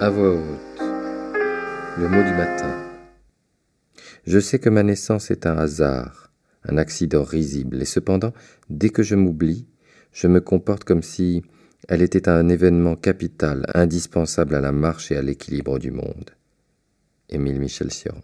À voix haute. Le mot du matin. Je sais que ma naissance est un hasard, un accident risible, et cependant, dès que je m'oublie, je me comporte comme si elle était un événement capital, indispensable à la marche et à l'équilibre du monde. Émile Michel Sioran.